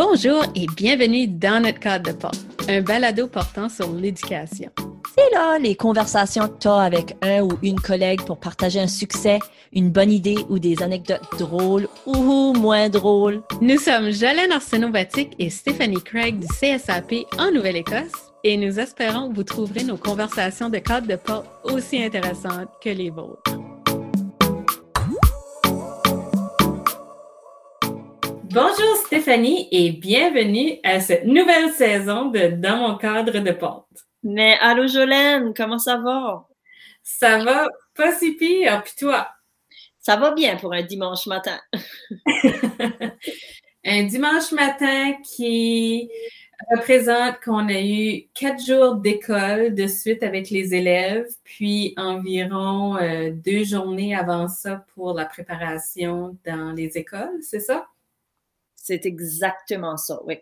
Bonjour et bienvenue dans notre cadre de porte, un balado portant sur l'éducation. C'est là les conversations que tu as avec un ou une collègue pour partager un succès, une bonne idée ou des anecdotes drôles ou moins drôles. Nous sommes Jolene Arsenault-Vatic et Stéphanie Craig du CSAP en Nouvelle-Écosse et nous espérons que vous trouverez nos conversations de cadre de porte aussi intéressantes que les vôtres. Bonjour Stéphanie et bienvenue à cette nouvelle saison de Dans mon cadre de porte. Mais allô Jolene, comment ça va? Ça va pas si pire, puis toi? Ça va bien pour un dimanche matin. un dimanche matin qui représente qu'on a eu quatre jours d'école de suite avec les élèves, puis environ euh, deux journées avant ça pour la préparation dans les écoles, c'est ça? C'est exactement ça, oui.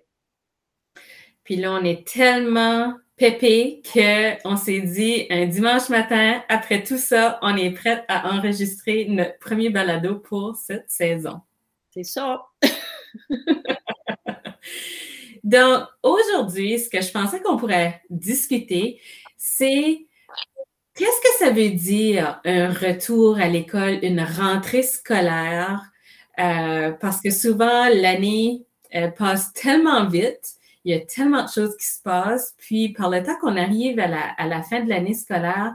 Puis là, on est tellement pépé qu'on s'est dit un dimanche matin, après tout ça, on est prête à enregistrer notre premier balado pour cette saison. C'est ça. Donc, aujourd'hui, ce que je pensais qu'on pourrait discuter, c'est qu'est-ce que ça veut dire un retour à l'école, une rentrée scolaire euh, parce que souvent, l'année passe tellement vite, il y a tellement de choses qui se passent, puis par le temps qu'on arrive à la, fin de l'année scolaire,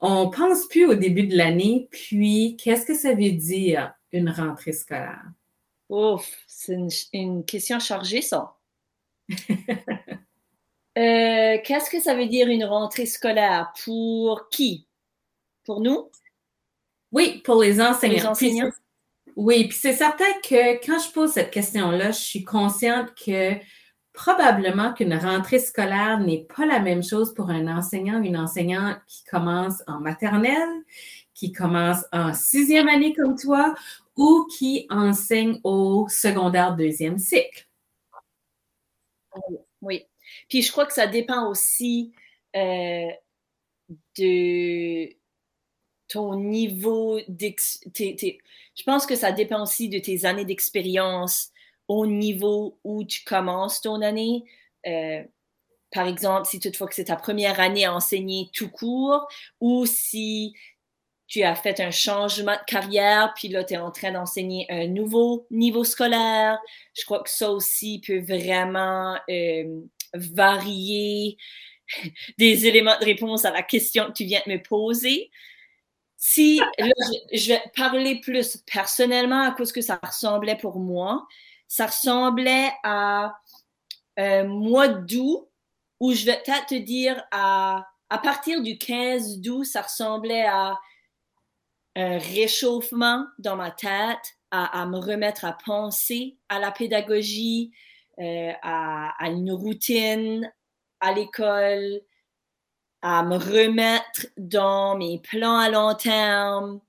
on pense plus au début de l'année, puis qu'est-ce que ça veut dire une rentrée scolaire? Ouf, c'est une, question chargée, ça. Euh, qu'est-ce que ça veut dire une rentrée scolaire? Pour qui? Pour nous? Oui, pour les enseignants. Les enseignants? Oui, puis c'est certain que quand je pose cette question-là, je suis consciente que probablement qu'une rentrée scolaire n'est pas la même chose pour un enseignant une enseignante qui commence en maternelle, qui commence en sixième année comme toi ou qui enseigne au secondaire deuxième cycle. Oui. Puis je crois que ça dépend aussi euh, de ton niveau Je pense que ça dépend aussi de tes années d'expérience au niveau où tu commences ton année. Euh, par exemple, si toutefois que c'est ta première année à enseigner tout court ou si tu as fait un changement de carrière, puis là, tu es en train d'enseigner un nouveau niveau scolaire. Je crois que ça aussi peut vraiment euh, varier des éléments de réponse à la question que tu viens de me poser. Si je, vais parler plus personnellement à cause que ça ressemblait pour moi, ça ressemblait à un mois d'août où je vais peut-être te dire à, à partir du 15 d'août, ça ressemblait à un réchauffement dans ma tête, à, me remettre à penser à la pédagogie, euh, à, à, une routine à l'école, à me remettre dans mes plans à long terme.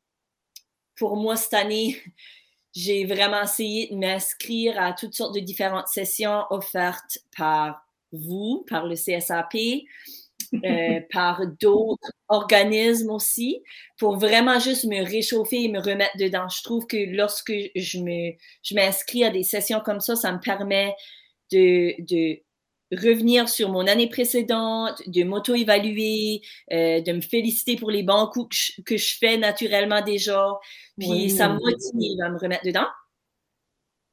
Pour moi, cette année, j'ai vraiment essayé de m'inscrire à toutes sortes de différentes sessions offertes par vous, par le CSAP, euh, par d'autres organismes aussi, pour vraiment juste me réchauffer et me remettre dedans. Je trouve que lorsque je me je m'inscris à des sessions comme ça, ça me permet de, de revenir sur mon année précédente, de m'auto-évaluer, euh, de me féliciter pour les bons coups que je, fais naturellement déjà. Puis ça me motive à me remettre dedans.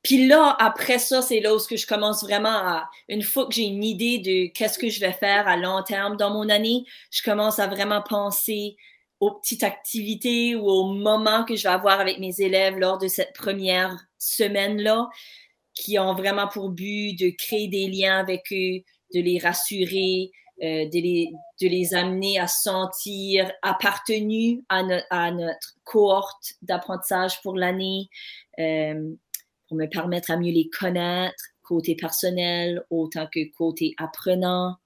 Puis là, après ça, c'est là où je commence vraiment à, une fois que j'ai une idée de qu'est-ce que je vais faire à long terme dans mon année, je commence à vraiment penser aux petites activités ou aux moments que je vais avoir avec mes élèves lors de cette première semaine-là qui ont vraiment pour but de créer des liens avec eux, de les rassurer, euh, de, les, de les amener à sentir appartenus à, notre cohorte d'apprentissage pour l'année, euh, pour me permettre à mieux les connaître, côté personnel autant que côté apprenant.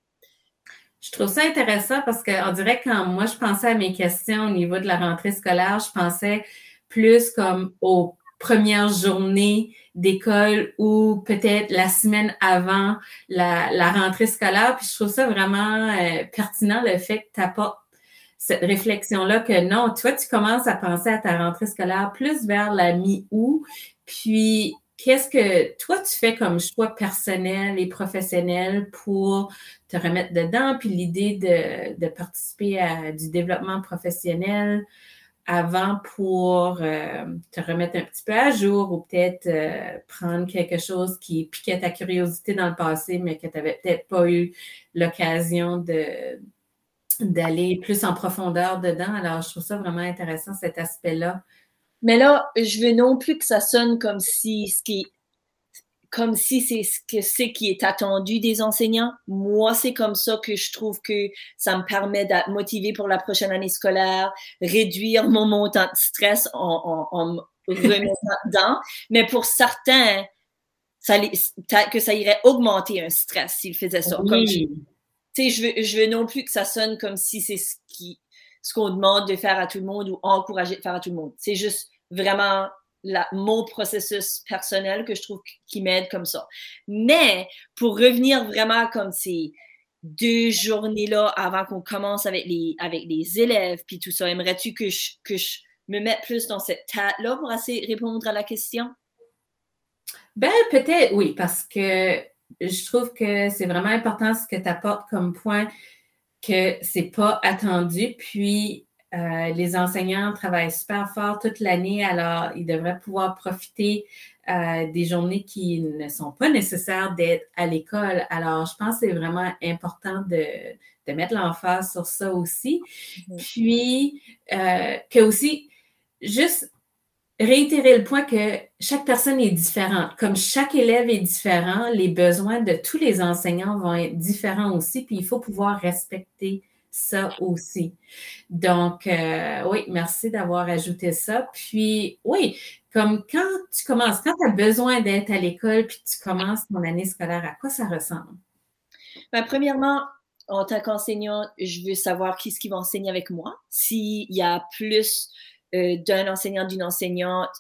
Je trouve ça intéressant parce qu'on dirait que quand moi je pensais à mes questions au niveau de la rentrée scolaire, je pensais plus comme aux première journée d'école ou peut-être la semaine avant la, rentrée scolaire. Puis je trouve ça vraiment euh, pertinent le fait que tu apportes cette réflexion-là que non, toi, tu commences à penser à ta rentrée scolaire plus vers la mi-août, puis qu'est-ce que toi tu fais comme choix personnel et professionnel pour te remettre dedans, puis l'idée de, participer à du développement professionnel avant pour euh, te remettre un petit peu à jour ou peut-être euh, prendre quelque chose qui piquait ta curiosité dans le passé, mais que tu n'avais peut-être pas eu l'occasion de, d'aller plus en profondeur dedans. Alors, je trouve ça vraiment intéressant, cet aspect-là. Mais là, je veux non plus que ça sonne comme si ce qui comme si c'est ce que c'est qui est attendu des enseignants. Moi, c'est comme ça que je trouve que ça me permet d'être motivé pour la prochaine année scolaire, réduire mon montant de stress en, en, me remettant dedans. Mais pour certains, ça, que ça irait augmenter un stress s'ils faisaient ça. Oui tu sais, je veux, je veux non plus que ça sonne comme si c'est ce qui, ce qu'on demande de faire à tout le monde ou encourager de faire à tout le monde. C'est juste vraiment la, mon processus personnel que je trouve qui m'aide comme ça. Mais pour revenir vraiment comme ces deux journées-là avant qu'on commence avec les, avec les élèves puis tout ça, aimerais-tu que je, que je me mette plus dans cette tête-là pour assez répondre à la question? Ben, peut-être, oui, parce que je trouve que c'est vraiment important ce que tu apportes comme point que c'est pas attendu. Puis, euh, les enseignants travaillent super fort toute l'année, alors ils devraient pouvoir profiter euh, des journées qui ne sont pas nécessaires d'être à l'école. Alors, je pense que c'est vraiment important de, de mettre l'emphase sur ça aussi. Puis, euh, que aussi, juste réitérer le point que chaque personne est différente. Comme chaque élève est différent, les besoins de tous les enseignants vont être différents aussi, puis il faut pouvoir respecter ça aussi. Donc, euh, oui, merci d'avoir ajouté ça. Puis, oui, comme quand tu commences, quand tu as besoin d'être à l'école, puis tu commences ton année scolaire, à quoi ça ressemble? Ben, premièrement, en tant qu'enseignant, je veux savoir qui ce qui va enseigner avec moi. S'il y a plus euh, d'un enseignant, d'une enseignante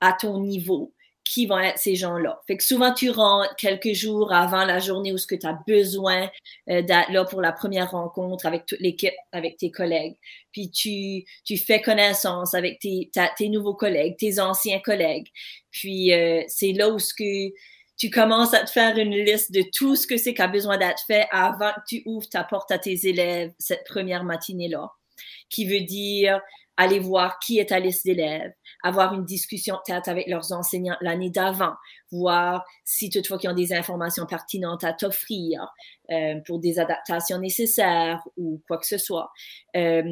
à ton niveau qui vont être ces gens-là. Fait que souvent, tu rentres quelques jours avant la journée où ce que tu as besoin euh, d'être là pour la première rencontre avec toute l'équipe, avec tes collègues. Puis tu, tu fais connaissance avec tes, nouveaux collègues, tes anciens collègues. Puis euh, c'est là où ce que tu commences à te faire une liste de tout ce que c'est qui a besoin d'être fait avant que tu ouvres ta porte à tes élèves cette première matinée-là. Qui veut dire aller voir qui est ta liste d'élèves, avoir une discussion tête avec leurs enseignants l'année d'avant, voir si toutefois qu'ils ont des informations pertinentes à t'offrir euh, pour des adaptations nécessaires ou quoi que ce soit. Euh,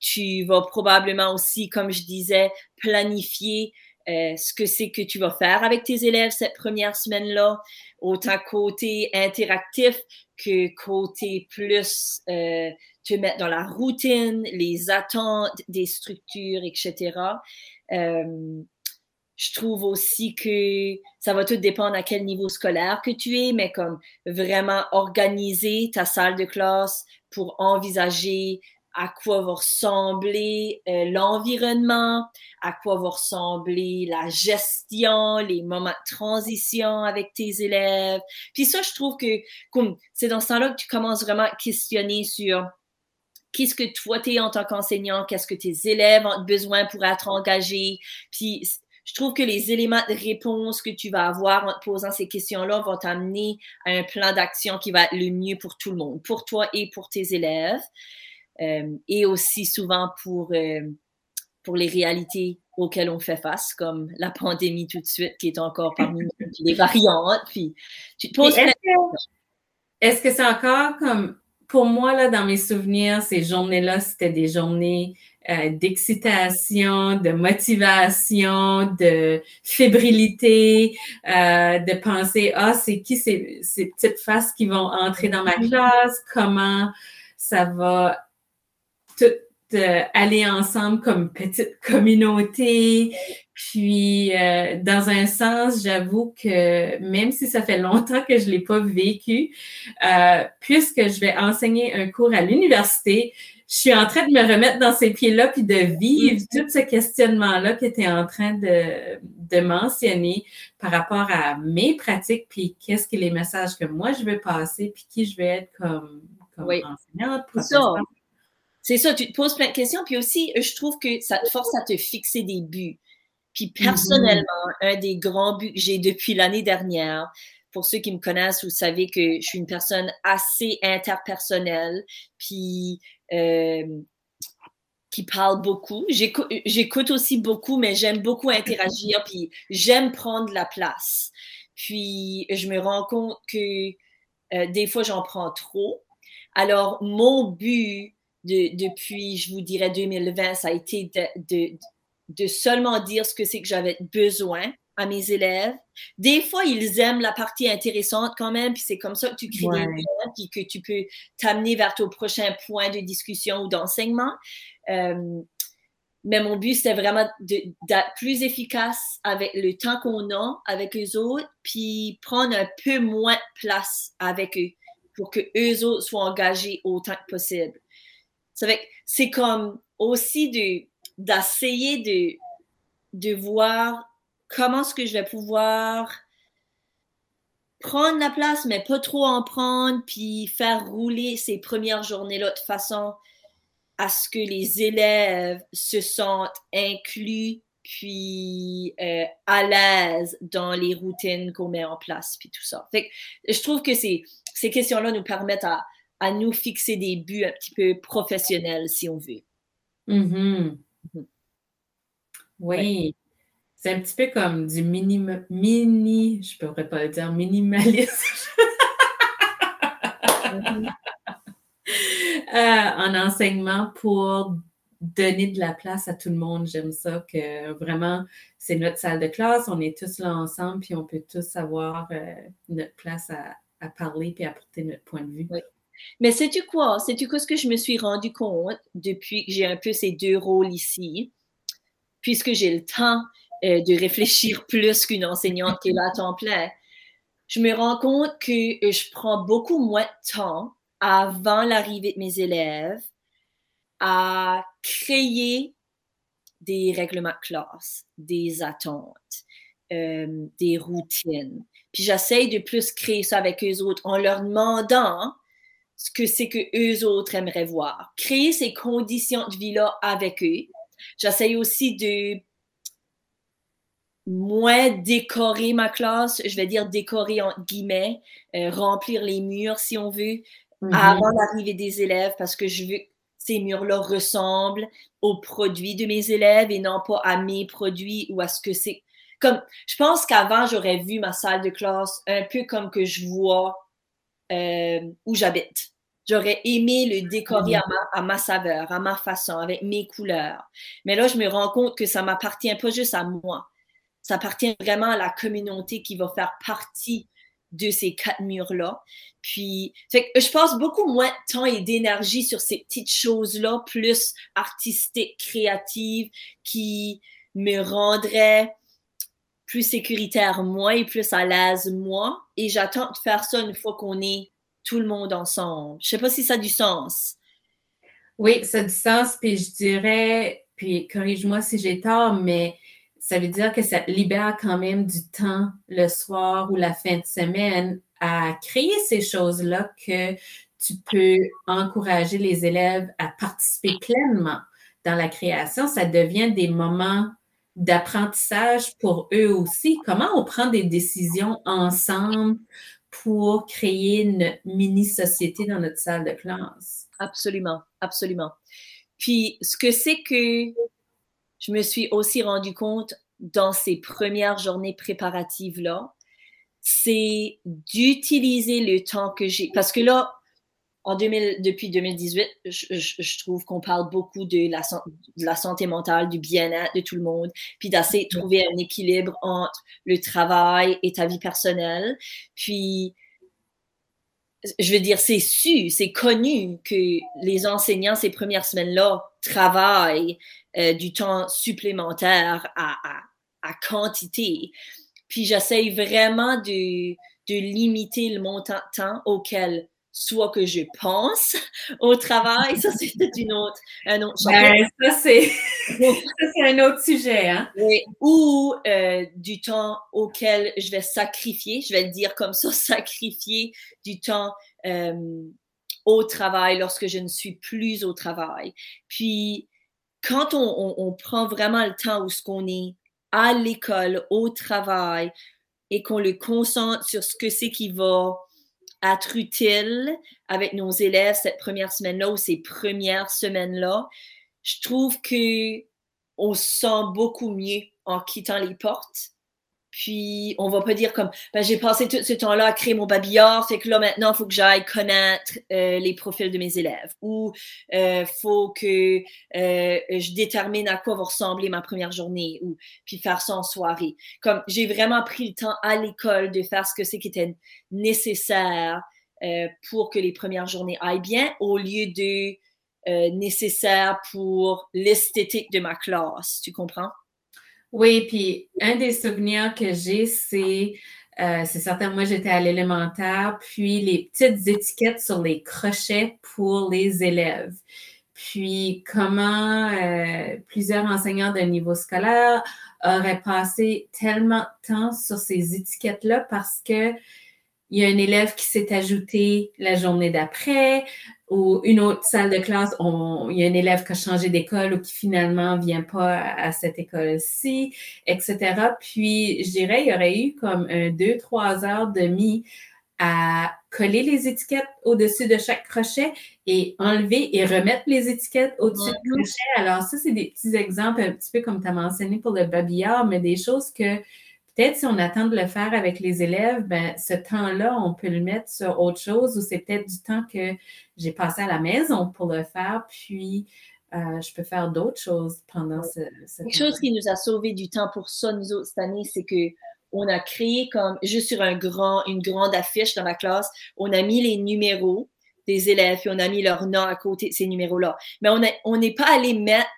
tu vas probablement aussi, comme je disais, planifier euh, ce que c'est que tu vas faire avec tes élèves cette première semaine-là, autant côté interactif que côté plus euh, te mettre dans la routine, les attentes des structures, etc. Euh, je trouve aussi que ça va tout dépendre à quel niveau scolaire que tu es, mais comme vraiment organiser ta salle de classe pour envisager à quoi va ressembler euh, l'environnement, à quoi va ressembler la gestion, les moments de transition avec tes élèves. Puis ça, je trouve que c'est dans ce temps-là que tu commences vraiment à questionner sur qu'est-ce que toi, tu es en tant qu'enseignant, qu'est-ce que tes élèves ont besoin pour être engagés. Puis, je trouve que les éléments de réponse que tu vas avoir en te posant ces questions-là vont t'amener à un plan d'action qui va être le mieux pour tout le monde, pour toi et pour tes élèves. Euh, et aussi souvent pour, euh, pour les réalités auxquelles on fait face, comme la pandémie tout de suite qui est encore parmi nous, les variantes. Puis, tu te poses Est-ce que c'est encore comme pour moi, là, dans mes souvenirs, ces journées-là, c'était des journées euh, d'excitation, de motivation, de fébrilité, euh, de penser, ah, c'est qui ces, ces petites faces qui vont entrer dans ma mm-hmm. classe, comment ça va tout euh, aller ensemble comme petite communauté, puis, euh, dans un sens, j'avoue que même si ça fait longtemps que je ne l'ai pas vécu, euh, puisque je vais enseigner un cours à l'université, je suis en train de me remettre dans ces pieds-là, puis de vivre mm-hmm. tout ce questionnement-là que tu es en train de, de mentionner par rapport à mes pratiques, puis qu'est-ce que les messages que moi je veux passer, puis qui je vais être comme, comme enseignante, C'est ça, tu te poses plein de questions, puis aussi, je trouve que ça te force à te fixer des buts Puis personnellement, un des grands buts que j'ai depuis l'année dernière, pour ceux qui me connaissent, vous savez que je suis une personne assez interpersonnelle, puis euh, qui parle beaucoup. J'écoute aussi beaucoup, mais j'aime beaucoup interagir, puis j'aime prendre la place. Puis je me rends compte que euh, des fois, j'en prends trop. Alors, mon but depuis, je vous dirais, 2020, ça a été de, de, seulement dire ce que c'est que j'avais besoin à mes élèves. Des fois, ils aiment la partie intéressante quand même, puis c'est comme ça que tu crées des liens, puis que tu peux t'amener vers ton prochain point de discussion ou d'enseignement. Euh, mais mon but, c'était vraiment d'être plus efficace avec le temps qu'on a avec les autres, puis prendre un peu moins de place avec eux pour que eux autres soient engagés autant que possible. C'est comme aussi d'essayer de, de voir comment est-ce que je vais pouvoir prendre la place, mais pas trop en prendre, puis faire rouler ces premières journées-là de façon à ce que les élèves se sentent inclus, puis euh, à l'aise dans les routines qu'on met en place, puis tout ça. Fait je trouve que ces, ces questions-là nous permettent à, à nous fixer des buts un petit peu professionnels, si on veut. Mm-hmm. Mm-hmm. Oui. C'est un petit peu comme du mini, mini je ne pourrais pas le dire, minimalisme. Mm-hmm. Euh, en enseignement pour donner de la place à tout le monde. J'aime ça que vraiment, c'est notre salle de classe, on est tous là ensemble, puis on peut tous avoir euh, notre place à, parler puis apporter notre point de vue. Mais sais-tu quoi? Sais-tu quoi ce que je me suis rendu compte depuis que j'ai un peu ces deux rôles ici, puisque j'ai le temps euh, de réfléchir plus qu'une enseignante qui est là à temps plein? Je me rends compte que euh, je prends beaucoup moins de temps avant l'arrivée de mes élèves à créer des règlements de classe, des attentes, euh, des routines. Puis j'essaye de plus créer ça avec eux autres en leur demandant ce que c'est que eux autres aimeraient voir. Créer ces conditions de vie-là avec eux. J'essaye aussi de moins décorer ma classe, je vais dire décorer en guillemets, euh, remplir les murs si on veut, mm-hmm. avant l'arrivée des élèves parce que je veux que ces murs-là ressemblent aux produits de mes élèves et non pas à mes produits ou à ce que c'est. Comme, je pense qu'avant, j'aurais vu ma salle de classe un peu comme que je vois euh, où j'habite. J'aurais aimé le décorer à ma, saveur, à ma façon, avec mes couleurs. Mais là, je me rends compte que ça m'appartient pas juste à moi. Ça appartient vraiment à la communauté qui va faire partie de ces quatre murs-là. Puis, je passe beaucoup moins de temps et d'énergie sur ces petites choses-là, plus artistiques, créatives, qui me rendraient plus sécuritaire moi et plus à l'aise moi. Et j'attends de faire ça une fois qu'on est tout le monde ensemble. Je sais pas si ça a du sens. Oui, ça a du sens. Puis je dirais, puis corrige-moi si j'ai tort, mais ça veut dire que ça libère quand même du temps le soir ou la fin de semaine à créer ces choses-là que tu peux encourager les élèves à participer pleinement dans la création. Ça devient des moments d'apprentissage pour eux aussi. Comment on prend des décisions ensemble pour créer une mini-société dans notre salle de classe? Absolument, absolument. Puis, ce que c'est que je me suis aussi rendu compte dans ces premières journées préparatives-là, c'est d'utiliser le temps que j'ai. Parce que là, en 2000, depuis 2018, je, trouve qu'on parle beaucoup de la, santé mentale, du bien-être de tout le monde, puis d'essayer de trouver un équilibre entre le travail et ta vie personnelle. Puis, je veux dire, c'est su, c'est connu que les enseignants ces premières semaines-là travaillent euh, du temps supplémentaire à quantité. Puis j'essaye vraiment de, de limiter le montant de temps auquel soit que je pense au travail, ça c'est une autre, un autre ben, ça c'est un autre sujet. Hein? Ou euh, du temps auquel je vais sacrifier, je vais le dire comme ça, sacrifier du temps euh, au travail lorsque je ne suis plus au travail. Puis quand on, on, on prend vraiment le temps où ce qu'on est à l'école, au travail, et qu'on le concentre sur ce que c'est qui va être utile avec nos élèves cette première semaine-là ou ces premières semaines-là, je trouve que on se sent beaucoup mieux en quittant les portes puis, on va pas dire comme, ben, j'ai passé tout ce temps-là à créer mon babillard, c'est que là, maintenant, il faut que j'aille connaître euh, les profils de mes élèves. Ou il euh, faut que euh, je détermine à quoi va ressembler ma première journée. Ou puis faire ça en soirée. Comme, j'ai vraiment pris le temps à l'école de faire ce que c'est qui était nécessaire pour que les premières journées aillent bien, au lieu de nécessaire pour l'esthétique de ma classe. Tu comprends? Oui, puis un des souvenirs que j'ai, c'est, euh, c'est certain, moi j'étais à l'élémentaire, puis les petites étiquettes sur les crochets pour les élèves. Puis comment euh, plusieurs enseignants de niveau scolaire auraient passé tellement de temps sur ces étiquettes-là parce que il y a un élève qui s'est ajouté la journée d'après, ou une autre salle de classe, il y a un élève qui a changé d'école ou qui finalement vient pas à, cette école-ci, etc. Puis, je dirais, il y aurait eu comme un deux, trois heures demi à coller les étiquettes au-dessus de chaque crochet et enlever et remettre les étiquettes au-dessus du crochet. Alors, ça, c'est des petits exemples, un petit peu comme tu as mentionné pour le babillard, mais des choses que Peut-être si on attend de le faire avec les élèves, ben, ce temps-là, on peut le mettre sur autre chose ou c'est peut-être du temps que j'ai passé à la maison pour le faire, puis euh, je peux faire d'autres choses pendant ce, ce Quelque chose qui nous a sauvé du temps pour ça, nous autres, cette année, c'est que on a créé comme, juste sur un grand, une grande affiche dans la classe, on a mis les numéros des élèves, puis on a mis leur nom à côté de ces numéros-là. Mais on n'est pas allé mettre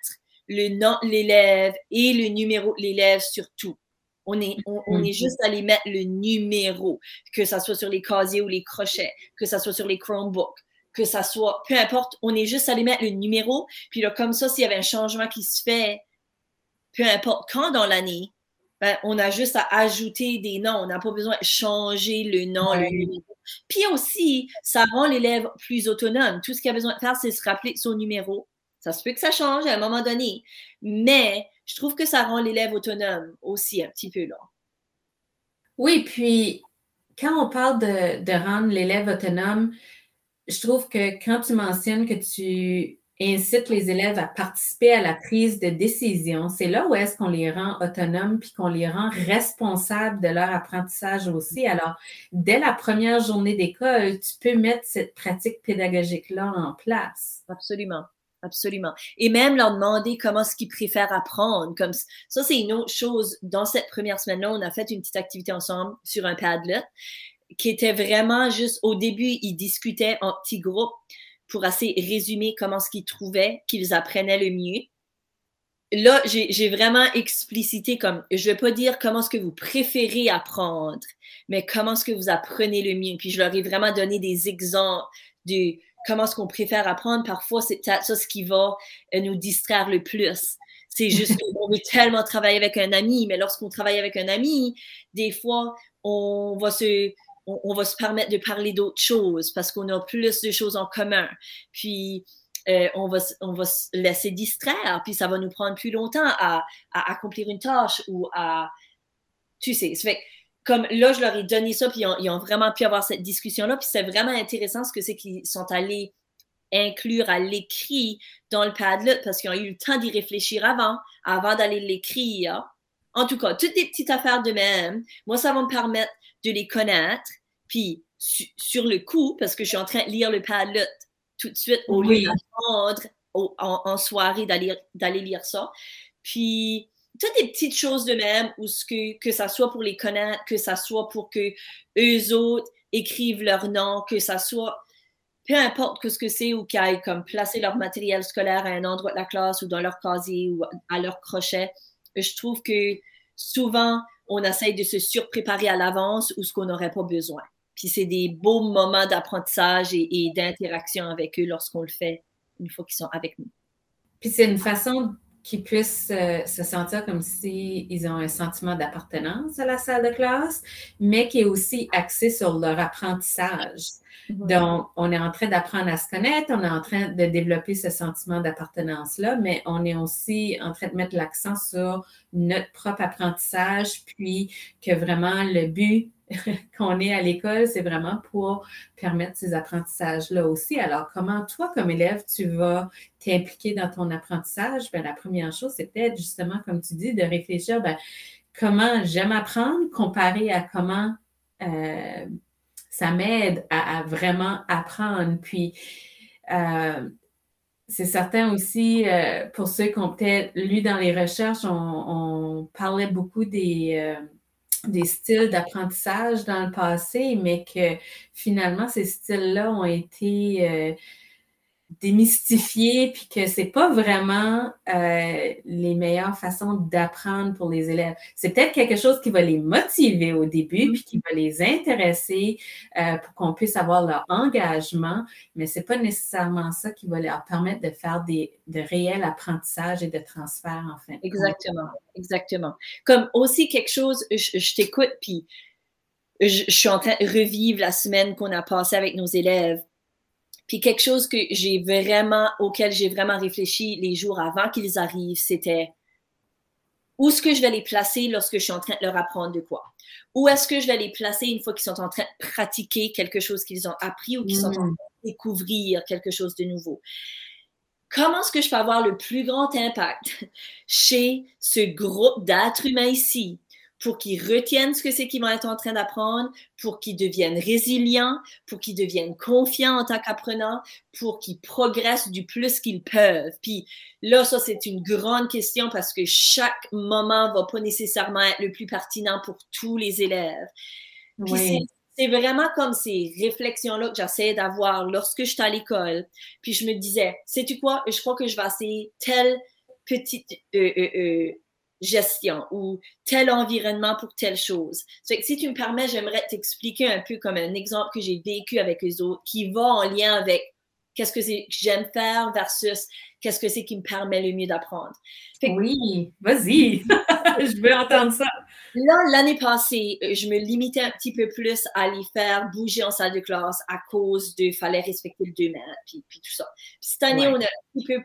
le nom de l'élève et le numéro de l'élève sur tout. On est, on, est juste allé mettre le numéro, que ça soit sur les casiers ou les crochets, que ça soit sur les Chromebooks, que ça soit, peu importe, on est juste allé mettre le numéro. Puis là, comme ça, s'il y avait un changement qui se fait, peu importe quand dans l'année, ben, on a juste à ajouter des noms. On n'a pas besoin de changer le nom, le numéro. Puis aussi, ça rend l'élève plus autonome. Tout ce qu'il a besoin de faire, c'est se rappeler son numéro. Ça se peut que ça change à un moment donné. Mais je trouve que ça rend l'élève autonome aussi un petit peu là. Oui, puis quand on parle de, rendre l'élève autonome, je trouve que quand tu mentionnes que tu incites les élèves à participer à la prise de décision, c'est là où est-ce qu'on les rend autonomes puis qu'on les rend responsables de leur apprentissage aussi. Alors, dès la première journée d'école, tu peux mettre cette pratique pédagogique-là en place. Absolument. Absolument. Et même leur demander comment ce qu'ils préfèrent apprendre. Comme ça, c'est une autre chose. Dans cette première semaine-là, on a fait une petite activité ensemble sur un Padlet qui était vraiment juste au début, ils discutaient en petits groupes pour assez résumer comment ce qu'ils trouvaient qu'ils apprenaient le mieux. Là, j'ai vraiment explicité comme, je vais pas dire comment ce que vous préférez apprendre, mais comment ce que vous apprenez le mieux. Puis je leur ai vraiment donné des exemples de comment est-ce qu'on préfère apprendre, parfois, c'est ça ce qui va euh, nous distraire le plus. C'est juste qu'on veut tellement travailler avec un ami, mais lorsqu'on travaille avec un ami, des fois, on va se, on, va se permettre de parler d'autres choses parce qu'on a plus de choses en commun. Puis, euh, on, va, on va se laisser distraire, puis ça va nous prendre plus longtemps à, à accomplir une tâche ou à... Tu sais, ça fait comme là, je leur ai donné ça, puis ils ont, vraiment pu avoir cette discussion-là. Puis c'est vraiment intéressant ce que c'est qu'ils sont allés inclure à l'écrit dans le Padlet parce qu'ils ont eu le temps d'y réfléchir avant, avant d'aller l'écrire. En tout cas, toutes des petites affaires de même. Moi, ça va me permettre de les connaître. Puis sur le coup, parce que je suis en train de lire le Padlet tout de suite au lieu d'attendre en, en, soirée d'aller lire ça. Puis toutes des petites choses de même, ou ce que, que ça soit pour les connaître, que ça soit pour que eux autres écrivent leur nom, que ça soit peu importe que ce que c'est ou qu'ils aillent comme placer leur matériel scolaire à un endroit de la classe ou dans leur casier ou à leur crochet. Je trouve que souvent, on essaye de se surpréparer à l'avance ou ce qu'on n'aurait pas besoin. Puis c'est des beaux moments d'apprentissage et, et d'interaction avec eux lorsqu'on le fait une fois qu'ils sont avec nous. Puis c'est une façon qu'ils puissent euh, se sentir comme s'ils ont un sentiment d'appartenance à la salle de classe, mais qui est aussi axé sur leur apprentissage. Donc, on est en train d'apprendre à se connaître, on est en train de développer ce sentiment d'appartenance-là, mais on est aussi en train de mettre l'accent sur notre propre apprentissage, puis que vraiment le but qu'on est à l'école, c'est vraiment pour permettre ces apprentissages-là aussi. Alors, comment toi, comme élève, tu vas t'impliquer dans ton apprentissage? Bien, la première chose, c'est peut-être justement, comme tu dis, de réfléchir, bien, comment j'aime apprendre comparé à comment euh, ça m'aide à, vraiment apprendre. Puis, euh, c'est certain aussi, euh, pour ceux qui ont peut-être lu dans les recherches, on, parlait beaucoup des, des styles d'apprentissage dans le passé, mais que finalement, ces styles-là ont été démystifier, puis que c'est pas vraiment euh, les meilleures façons d'apprendre pour les élèves. C'est peut-être quelque chose qui va les motiver au début, puis qui va les intéresser euh, pour qu'on puisse avoir leur engagement, mais c'est pas nécessairement ça qui va leur permettre de faire des de réels apprentissages et de transferts en fait. Exactement, exactement. Comme aussi quelque chose, je, t'écoute, puis je, je suis en train de revivre la semaine qu'on a passée avec nos élèves puis quelque chose que j'ai vraiment, auquel j'ai vraiment réfléchi les jours avant qu'ils arrivent, c'était où est-ce que je vais les placer lorsque je suis en train de leur apprendre de quoi? Où est-ce que je vais les placer une fois qu'ils sont en train de pratiquer quelque chose qu'ils ont appris ou qu'ils sont en train de découvrir quelque chose de nouveau? Comment est-ce que je peux avoir le plus grand impact chez ce groupe d'êtres humains ici? Pour qu'ils retiennent ce que c'est qu'ils vont être en train d'apprendre, pour qu'ils deviennent résilients, pour qu'ils deviennent confiants en tant qu'apprenants, pour qu'ils progressent du plus qu'ils peuvent. Puis là, ça, c'est une grande question parce que chaque moment va pas nécessairement être le plus pertinent pour tous les élèves. Oui. C'est vraiment comme ces réflexions-là que j'essaie d'avoir lorsque je suis à l'école. Puis je me disais, sais-tu quoi, je crois que je vais essayer telle petite euh, euh, euh, gestion ou tel environnement pour telle chose. que si tu me permets, j'aimerais t'expliquer un peu comme un exemple que j'ai vécu avec les autres qui va en lien avec qu'est-ce que c'est que j'aime faire versus qu'est-ce que c'est qui me permet le mieux d'apprendre. Oui, vas-y, je veux entendre ça. Là, l'année passée, euh, je me limitais un petit peu plus à les faire bouger en salle de classe à cause de fallait respecter le 2 mètres, puis, puis tout ça. Puis cette année, on a un petit peu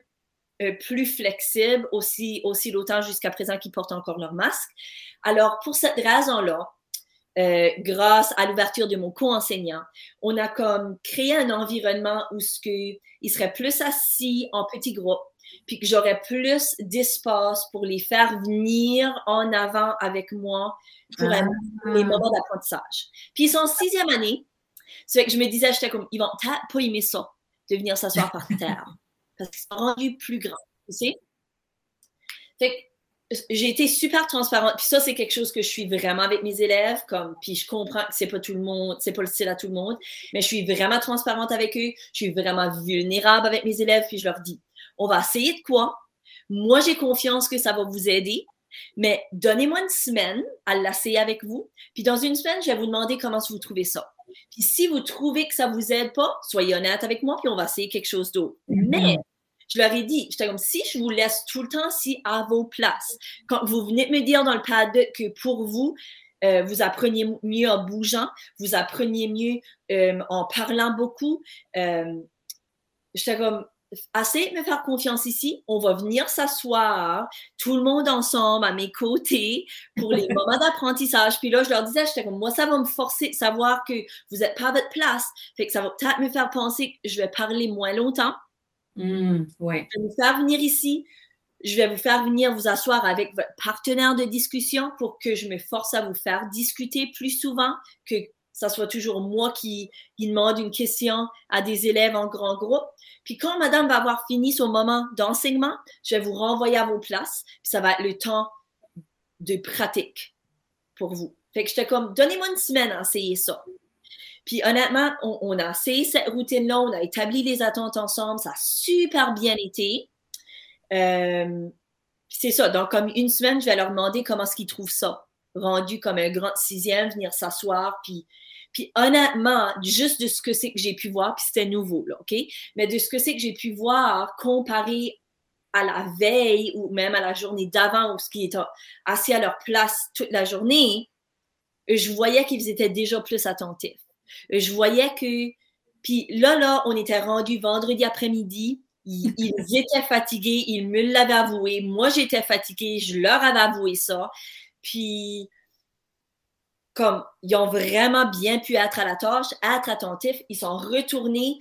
plus flexibles, aussi, aussi longtemps jusqu'à présent qu'ils portent encore leur masque. Alors, pour cette raison-là, euh, grâce à l'ouverture de mon co-enseignant, on a comme créé un environnement où ce que ils seraient plus assis en petits groupes, puis que j'aurais plus d'espace pour les faire venir en avant avec moi pour ah. les moments d'apprentissage. Puis ils sont en sixième année, c'est que je me disais, j'étais comme, ils vont pas aimer ça, de venir s'asseoir par terre parce qu'ils sont rendus plus grands. Tu sais? Fait j'ai été super transparente. Puis ça, c'est quelque chose que je suis vraiment avec mes élèves, comme, puis je comprends que c'est pas tout le monde, c'est pas le style à tout le monde, mais je suis vraiment transparente avec eux. Je suis vraiment vulnérable avec mes élèves, puis je leur dis, on va essayer de quoi? Moi, j'ai confiance que ça va vous aider, mais donnez-moi une semaine à l'essayer avec vous. Puis dans une semaine, je vais vous demander comment vous trouvez ça. Puis si vous trouvez que ça vous aide pas, soyez honnête avec moi, puis on va essayer quelque chose d'autre. Mm-hmm. Mais je leur ai dit, j'étais comme si je vous laisse tout le temps si à vos places. Quand vous venez de me dire dans le pad que pour vous, euh, vous appreniez mieux en bougeant, vous appreniez mieux euh, en parlant beaucoup. Euh, j'étais comme, assez de me faire confiance ici. On va venir s'asseoir, tout le monde ensemble à mes côtés pour les moments d'apprentissage. Puis là, je leur disais, j'étais comme, moi, ça va me forcer de savoir que vous n'êtes pas à votre place. Fait que ça va peut-être me faire penser que je vais parler moins longtemps. Mmh, ouais. Je vais vous faire venir ici. Je vais vous faire venir vous asseoir avec votre partenaire de discussion pour que je me force à vous faire discuter plus souvent que ça soit toujours moi qui, demande une question à des élèves en grand groupe. Puis quand madame va avoir fini son moment d'enseignement, je vais vous renvoyer à vos places. Puis ça va être le temps de pratique pour vous. Fait que j'étais comme, donnez-moi une semaine à essayer ça. Puis honnêtement, on, a essayé cette routine-là, on a établi les attentes ensemble, ça a super bien été. Euh, c'est ça. Donc, comme une semaine, je vais leur demander comment est-ce qu'ils trouvent ça. Rendu comme un grand sixième, venir s'asseoir, puis puis honnêtement, juste de ce que c'est que j'ai pu voir, puis c'était nouveau, là, OK? Mais de ce que c'est que j'ai pu voir comparé à la veille ou même à la journée d'avant, où ce qui est assis à leur place toute la journée, je voyais qu'ils étaient déjà plus attentifs. Je voyais que Puis là, là, on était rendu vendredi après-midi. Ils, ils étaient fatigués, ils me l'avaient avoué. Moi, j'étais fatiguée, je leur avais avoué ça. Puis, comme, ils ont vraiment bien pu être à la tâche, être attentifs. Ils sont retournés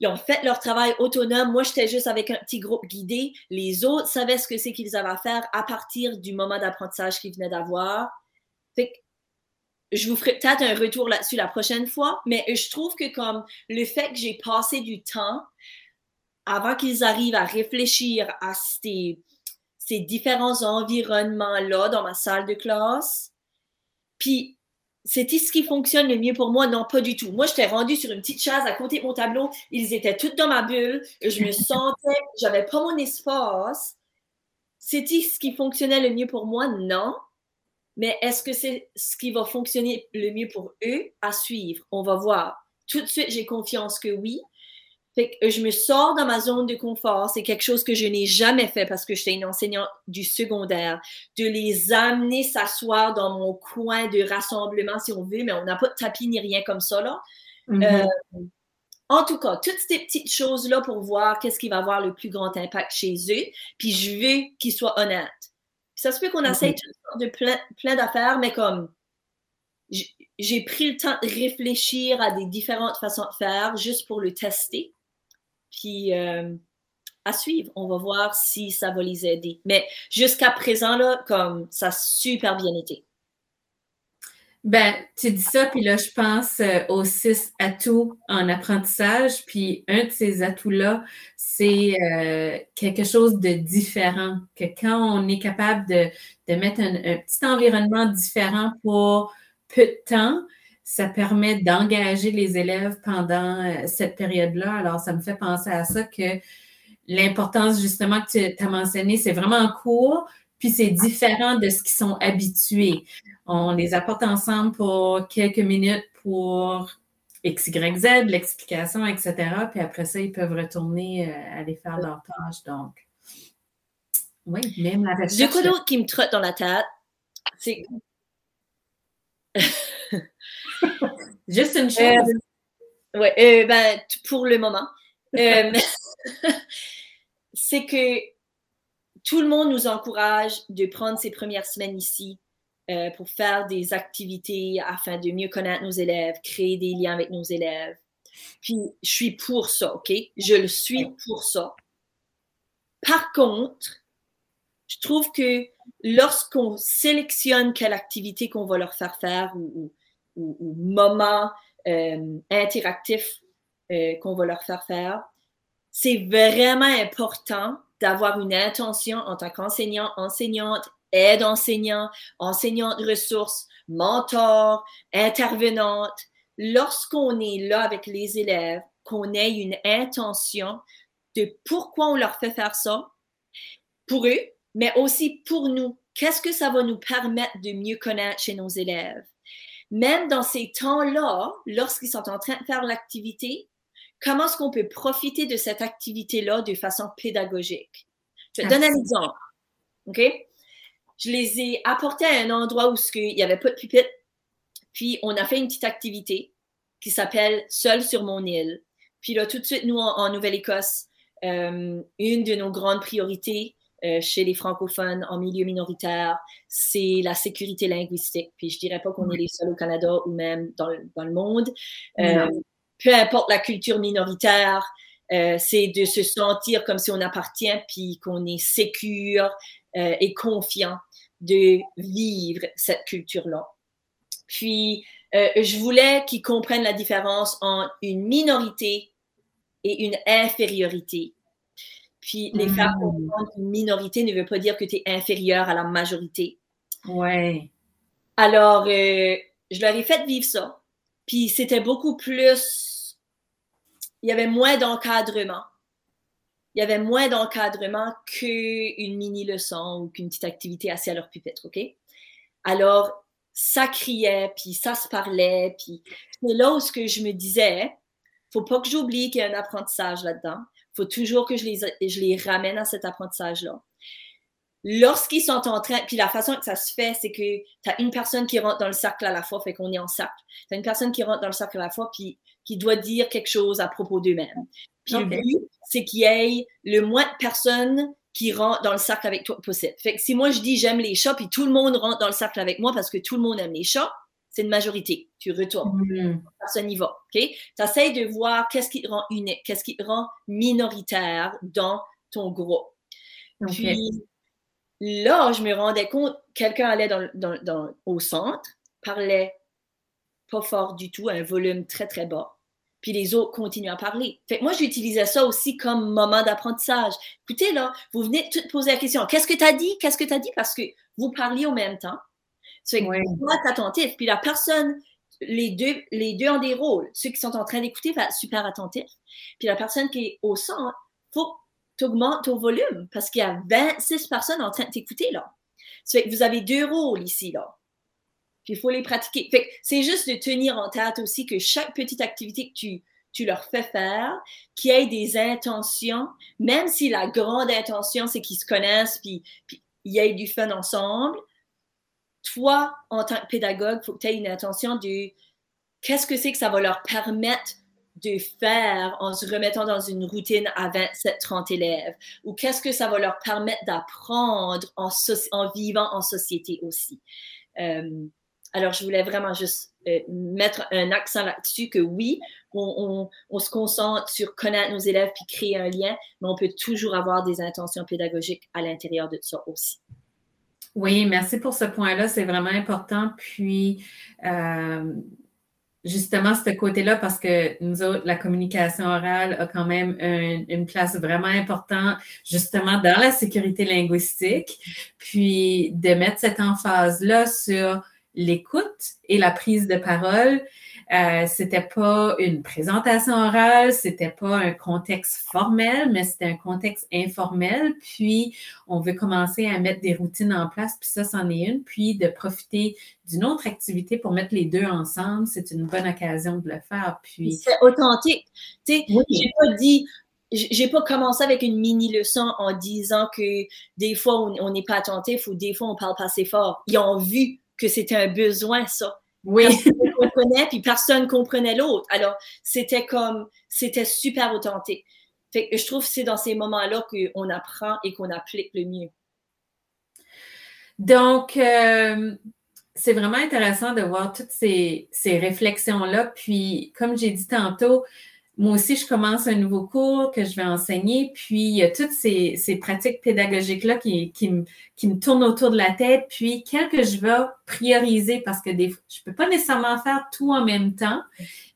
ils ont fait leur travail autonome. Moi, j'étais juste avec un petit groupe guidé. Les autres savaient ce que c'est qu'ils avaient à faire à partir du moment d'apprentissage qu'ils venaient d'avoir. Fait que je vous ferai peut-être un retour là-dessus la prochaine fois, mais je trouve que comme le fait que j'ai passé du temps avant qu'ils arrivent à réfléchir à ces, ces différents environnements-là dans ma salle de classe, puis c'était ce qui fonctionne le mieux pour moi. Non, pas du tout. Moi, j'étais rendue sur une petite chaise à côté de mon tableau. Ils étaient tous dans ma bulle. Je me sentais, j'avais pas mon espace. C'était ce qui fonctionnait le mieux pour moi? Non. Mais est-ce que c'est ce qui va fonctionner le mieux pour eux? À suivre? On va voir. Tout de suite, j'ai confiance que oui. Fait que je me sors dans ma zone de confort. C'est quelque chose que je n'ai jamais fait parce que j'étais une enseignante du secondaire. De les amener s'asseoir dans mon coin de rassemblement, si on veut, mais on n'a pas de tapis ni rien comme ça, là. Mm-hmm. Euh, en tout cas, toutes ces petites choses-là pour voir qu'est-ce qui va avoir le plus grand impact chez eux. Puis je veux qu'ils soient honnêtes. ça se peut qu'on essaye de plein, plein d'affaires, mais comme j'ai pris le temps de réfléchir à des différentes façons de faire juste pour le tester. Puis euh, à suivre, on va voir si ça va les aider. Mais jusqu'à présent, là, comme ça a super bien été. Ben, tu dis ça, puis là, je pense euh, aux six atouts en apprentissage. Puis un de ces atouts-là, c'est euh, quelque chose de différent. Que quand on est capable de, mettre un, petit environnement différent pour peu de temps, ça permet d'engager les élèves pendant euh, cette période-là. Alors, ça me fait penser à ça que l'importance justement que tu as mentionné, c'est vraiment court, puis c'est différent de ce qu'ils sont habitués. On les apporte ensemble pour quelques minutes pour X, Y, Z, l'explication, etc. Puis après ça, ils peuvent retourner euh, aller faire leur tâche. Donc, oui, même la recherche. Du coup, d'autre qui me trotte dans la tête, c'est Juste une chose. Euh, ouais, euh, ben, pour le moment. Euh, c'est que tout le monde nous encourage de prendre ces premières semaines ici pour faire des activités afin de mieux connaître nos élèves, créer des liens avec nos élèves. Puis, je suis pour ça, OK? Je le suis pour ça. Par contre, je trouve que lorsqu'on sélectionne quelle activité qu'on va leur faire faire ou, ou, moment euh, interactif euh, qu'on va leur faire faire, c'est vraiment important d'avoir une intention en tant qu'enseignant, enseignante, aide enseignant, enseignante ressources, mentor, intervenante. Lorsqu'on est là avec les élèves, qu'on ait une intention de pourquoi on leur fait faire ça, pour eux, mais aussi pour nous. Qu'est-ce que ça va nous permettre de mieux connaître chez nos élèves? Même dans ces temps-là, lorsqu'ils sont en train de faire l'activité, comment est-ce qu'on peut profiter de cette activité-là de façon pédagogique? Je te donne un exemple. OK? Je les ai apportés à un endroit où il n'y avait pas de pupitre. Puis, on a fait une petite activité qui s'appelle Seul sur mon île. Puis là, tout de suite, nous, en, Nouvelle-Écosse, euh, une de nos grandes priorités, chez les francophones en milieu minoritaire, c'est la sécurité linguistique. Puis je dirais pas qu'on est les seuls au Canada ou même dans le, dans le monde. Euh, peu importe la culture minoritaire, euh, c'est de se sentir comme si on appartient puis qu'on est sécure et confiant de vivre cette culture-là. Puis, je voulais qu'ils comprennent la différence entre une minorité et une infériorité. Puis les femmes mmh. une minorité ne veut pas dire que tu es inférieur à la majorité. Ouais. Alors, euh, je leur ai fait vivre ça. Puis c'était beaucoup plus. Il y avait moins d'encadrement. Il y avait moins d'encadrement qu'une mini-leçon ou qu'une petite activité assise à leur pupitre, OK? Alors, ça criait, puis ça se parlait, puis c'est là où ce que je me disais, faut pas que j'oublie qu'il y a un apprentissage là-dedans faut toujours que je les, je les ramène à cet apprentissage-là. lorsqu'ils sont en train, puis la façon que ça se fait, c'est que tu as une personne qui rentre dans le cercle à la fois, fait qu'on est en cercle. Tu as une personne qui rentre dans le cercle à la fois, puis qui doit dire quelque chose à propos d'eux-mêmes. Puis le but, c'est qu'il y ait le moins de personnes qui rentrent dans le cercle avec toi possible. Fait que si moi je dis j'aime les chats, puis tout le monde rentre dans le cercle avec moi parce que tout le monde aime les chats, c'est une majorité. Tu retournes. Mm. Personne n'y va. OK? Tu essaies de voir qu'est-ce qui te rend unique, qu'est-ce qui te rend minoritaire dans ton groupe. Puis là, je me rendais compte, quelqu'un allait dans, au centre, parlait pas fort du tout, à un volume très, très bas puis les autres continuent à parler. Fait que moi, j'utilisais ça aussi comme moment d'apprentissage. Écoutez, là, vous venez de poser la question, qu'est-ce que tu as dit? Qu'est-ce que tu as dit? Parce que vous parliez au même temps. C'est que moi, attentif. Puis la personne, les deux, les deux ont des rôles. Ceux qui sont en train d'écouter va être super attentif. Puis la personne qui est au centre, faut tu augmentes ton volume parce qu'il y a 26 personnes en train de t'écouter là. Que vous avez deux rôles ici là. Puis il faut les pratiquer. c'est juste de tenir en tête aussi que chaque petite activité que tu, tu leur fais faire, qui ait des intentions, même si la grande intention, c'est qu'ils se connaissent, puis, puis il y ait du fun ensemble. Toi, en tant que pédagogue, il faut que tu aies une intention de qu'est-ce que c'est que ça va leur permettre de faire en se remettant dans une routine à 27-30 élèves? Ou qu'est-ce que ça va leur permettre d'apprendre en, vivant en société aussi? Euh, alors, je voulais vraiment juste euh, mettre un accent là-dessus que oui, on, se concentre sur connaître nos élèves puis créer un lien, mais on peut toujours avoir des intentions pédagogiques à l'intérieur de ça aussi. Oui, merci pour ce point-là. C'est vraiment important. Puis, euh, justement, ce côté-là, parce que nous autres, la communication orale a quand même une place vraiment importante, justement, dans la sécurité linguistique. Puis, de mettre cette emphase-là sur l'écoute et la prise de parole. Euh, c'était pas une présentation orale, c'était pas un contexte formel, mais c'était un contexte informel. Puis, on veut commencer à mettre des routines en place, puis ça, c'en est une. Puis, de profiter d'une autre activité pour mettre les deux ensemble, c'est une bonne occasion de le faire. Puis, c'est authentique. Tu sais, j'ai pas dit, j'ai pas commencé avec une mini leçon en disant que des fois on n'est pas attentif ou des fois on parle pas assez fort. Ils ont vu que c'était un besoin, ça. Oui. Personne comprenait, puis personne comprenait l'autre. Alors, c'était comme, c'était super authentique. Fait que je trouve que c'est dans ces moments-là qu'on apprend et qu'on applique le mieux. Donc, euh, c'est vraiment intéressant de voir toutes ces, ces réflexions-là. Puis, comme j'ai dit tantôt, moi aussi, je commence un nouveau cours que je vais enseigner, puis il y a toutes ces, pratiques pédagogiques-là qui, me, tournent autour de la tête, puis quel que je vais prioriser, parce que des, je peux pas nécessairement faire tout en même temps,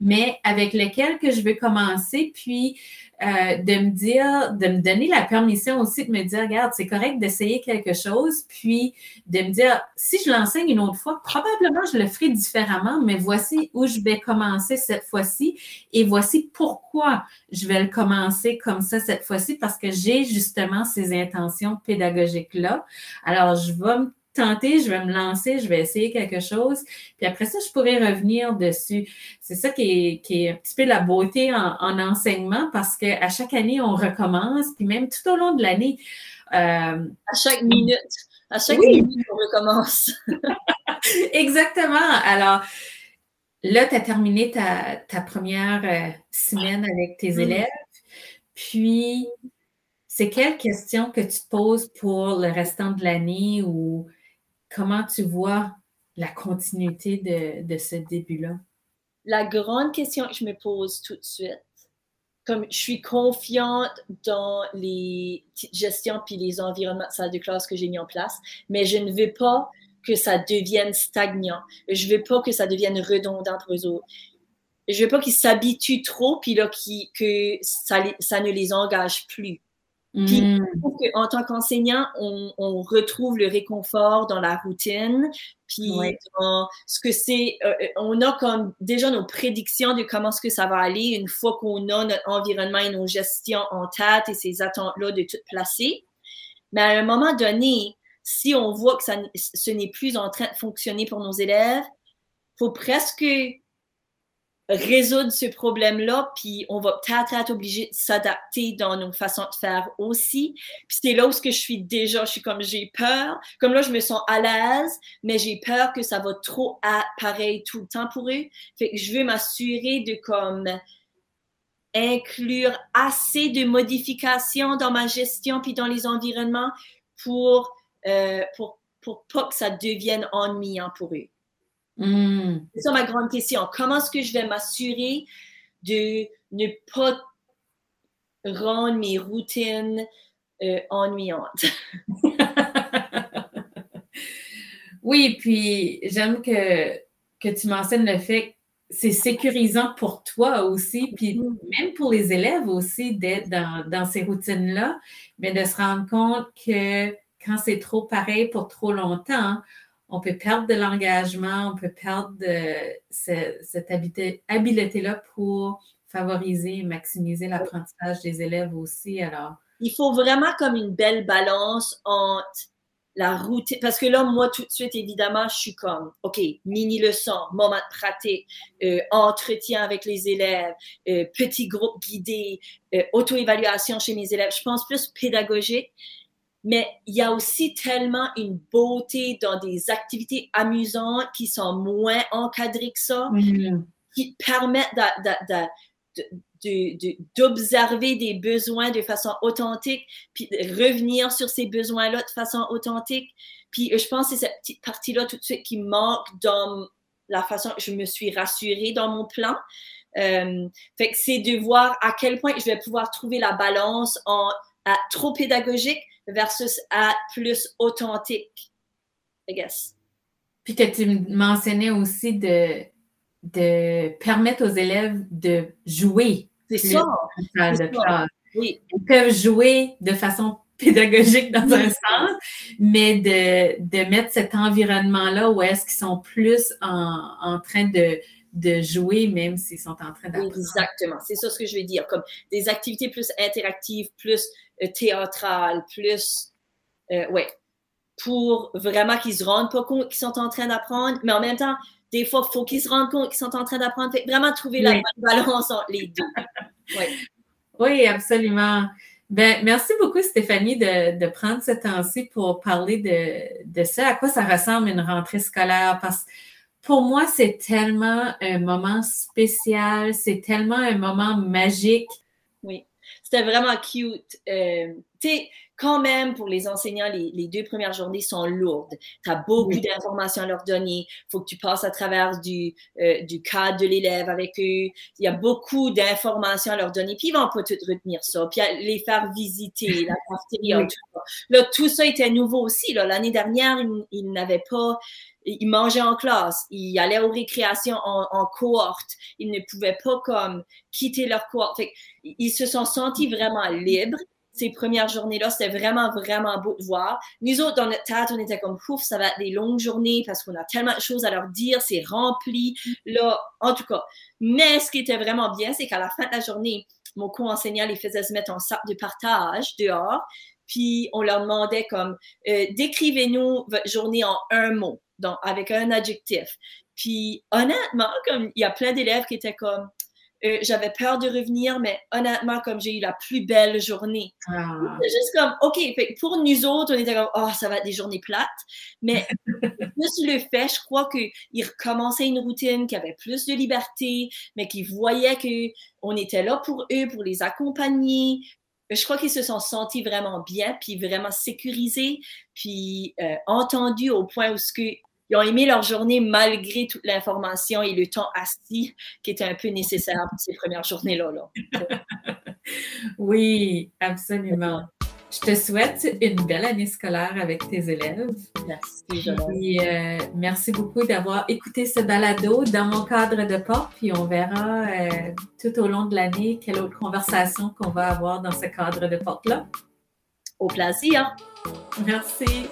mais avec lesquels que je vais commencer, puis euh, de me dire, de me donner la permission aussi de me dire, regarde, c'est correct d'essayer quelque chose, puis de me dire, si je l'enseigne une autre fois, probablement je le ferai différemment, mais voici où je vais commencer cette fois-ci et voici pourquoi je vais le commencer comme ça cette fois-ci, parce que j'ai justement ces intentions pédagogiques-là. Alors, je vais me tenter, je vais me lancer, je vais essayer quelque chose, puis après ça, je pourrais revenir dessus. C'est ça qui est, un petit peu la beauté en, enseignement parce qu'à chaque année, on recommence, puis même tout au long de l'année. Euh, à chaque minute, à chaque minute, on recommence. Exactement. Alors, là, tu as terminé ta, première euh, semaine avec tes élèves, puis c'est quelle question que tu te poses pour le restant de l'année ou comment tu vois la continuité de, ce début-là? La grande question que je me pose tout de suite, comme je suis confiante dans les gestions puis les environnements de salle de classe que j'ai mis en place, mais je ne veux pas que ça devienne stagnant. Je ne veux pas que ça devienne redondant pour eux autres. Je veux pas qu'ils s'habituent trop puis là que ça ne les engage plus. Puis, mm. en tant qu'enseignant, on, on, retrouve le réconfort dans la routine, puis dans ce que c'est, euh, on a comme déjà nos prédictions de comment ce que ça va aller une fois qu'on a notre environnement et nos gestions en tête et ces attentes-là de tout placer. Mais à un moment donné, si on voit que ça, ce n'est plus en train de fonctionner pour nos élèves, faut presque résoudre ce problème-là, puis on va peut-être être obligé de s'adapter dans nos façons de faire aussi. Puis c'est là où ce que je suis déjà, je suis comme j'ai peur. Comme là, je me sens à l'aise, mais j'ai peur que ça va trop à pareil tout le temps pour eux. Fait que je veux m'assurer de comme inclure assez de modifications dans ma gestion puis dans les environnements pour, euh, pour, pour pas que ça devienne ennuyant pour eux. Hmm. C'est ça ma grande question. Comment est-ce que je vais m'assurer de ne pas rendre mes routines euh, ennuyantes? oui, puis j'aime que, que tu mentionnes le fait que c'est sécurisant pour toi aussi, puis mm-hmm. même pour les élèves aussi d'être dans, dans ces routines-là, mais de se rendre compte que quand c'est trop pareil pour trop longtemps, on peut perdre de l'engagement, on peut perdre cette habileté-là pour favoriser et maximiser l'apprentissage des élèves aussi. Alors, il faut vraiment comme une belle balance entre la routine, parce que là, moi, tout de suite, évidemment, je suis comme, OK, mini-leçon, moment de pratique, euh, entretien avec les élèves, euh, petit groupe guidé, euh, auto-évaluation chez mes élèves. Je pense plus pédagogique, mais il y a aussi tellement une beauté dans des activités amusantes qui sont moins encadrées que ça, mm-hmm. qui permettent d'observer des besoins de façon authentique, puis revenir sur ces besoins-là de façon authentique. Puis je pense que c'est cette petite partie-là tout de suite qui manque dans la façon que je me suis rassurée dans mon plan. Euh, fait que c'est de voir à quel point je vais pouvoir trouver la balance en à trop pédagogique versus à plus authentique, I guess. Puis que tu mentionnais aussi de, de permettre aux élèves de jouer. C'est ça. Oui. Ils peuvent jouer de façon pédagogique dans un sens, mais de, de mettre cet environnement-là où est-ce qu'ils sont plus en, en train de, de jouer, même s'ils sont en train d'apprendre. Exactement, c'est ça ce que je veux dire, comme des activités plus interactives, plus euh, théâtrales, plus, euh, ouais, pour vraiment qu'ils se rendent pas compte qu'ils sont en train d'apprendre, mais en même temps, des fois, il faut qu'ils se rendent compte qu'ils sont en train d'apprendre. Vraiment trouver la balance entre les deux. Oui, absolument. Ben, merci beaucoup, Stéphanie, de, de prendre ce temps-ci pour parler de, de ça, à quoi ça ressemble une rentrée scolaire. Parce que pour moi, c'est tellement un moment spécial, c'est tellement un moment magique. Oui, c'était vraiment cute. Euh, quand même, pour les enseignants, les, deux premières journées sont lourdes. Tu as beaucoup d'informations à leur donner. Il faut que tu passes à travers du, euh, du cadre de l'élève avec eux. Il y a beaucoup d'informations à leur donner. Puis ils vont pas tout retenir ça. Puis les faire visiter, la cafétéria, tout ça. Là, tout ça était nouveau aussi. L'année dernière, ils n'avaient pas ils mangeaient en classe, ils allaient aux récréations en, en cohorte, ils ne pouvaient pas comme quitter leur cohorte. Fait, ils se sont sentis vraiment libres. Ces premières journées-là, c'était vraiment, vraiment beau de voir. Nous autres, dans notre tête, on était comme, ouf, ça va être des longues journées parce qu'on a tellement de choses à leur dire, c'est rempli. Là, en tout cas. Mais ce qui était vraiment bien, c'est qu'à la fin de la journée, mon co-enseignant les faisait se mettre en sac de partage dehors. Puis on leur demandait comme, euh, décrivez-nous votre journée en un mot donc avec un adjectif. Puis honnêtement, comme il y a plein d'élèves qui étaient comme euh, j'avais peur de revenir, mais honnêtement, comme j'ai eu la plus belle journée. Ah. C'est juste comme, OK, pour nous autres, on était comme, oh, ça va être des journées plates. Mais plus le fait, je crois qu'ils recommençaient une routine, qui avait plus de liberté, mais qu'ils voyaient qu'on était là pour eux, pour les accompagner, je crois qu'ils se sont sentis vraiment bien, puis vraiment sécurisés, puis euh, entendus au point où ce que ils ont aimé leur journée malgré toute l'information et le temps assis qui était un peu nécessaire pour ces premières journées-là. oui, absolument. Je te souhaite une belle année scolaire avec tes élèves. Merci. Euh, merci beaucoup d'avoir écouté ce balado dans mon cadre de porte. Puis on verra euh, tout au long de l'année quelle autre conversation qu'on va avoir dans ce cadre de porte-là. Au plaisir. Merci.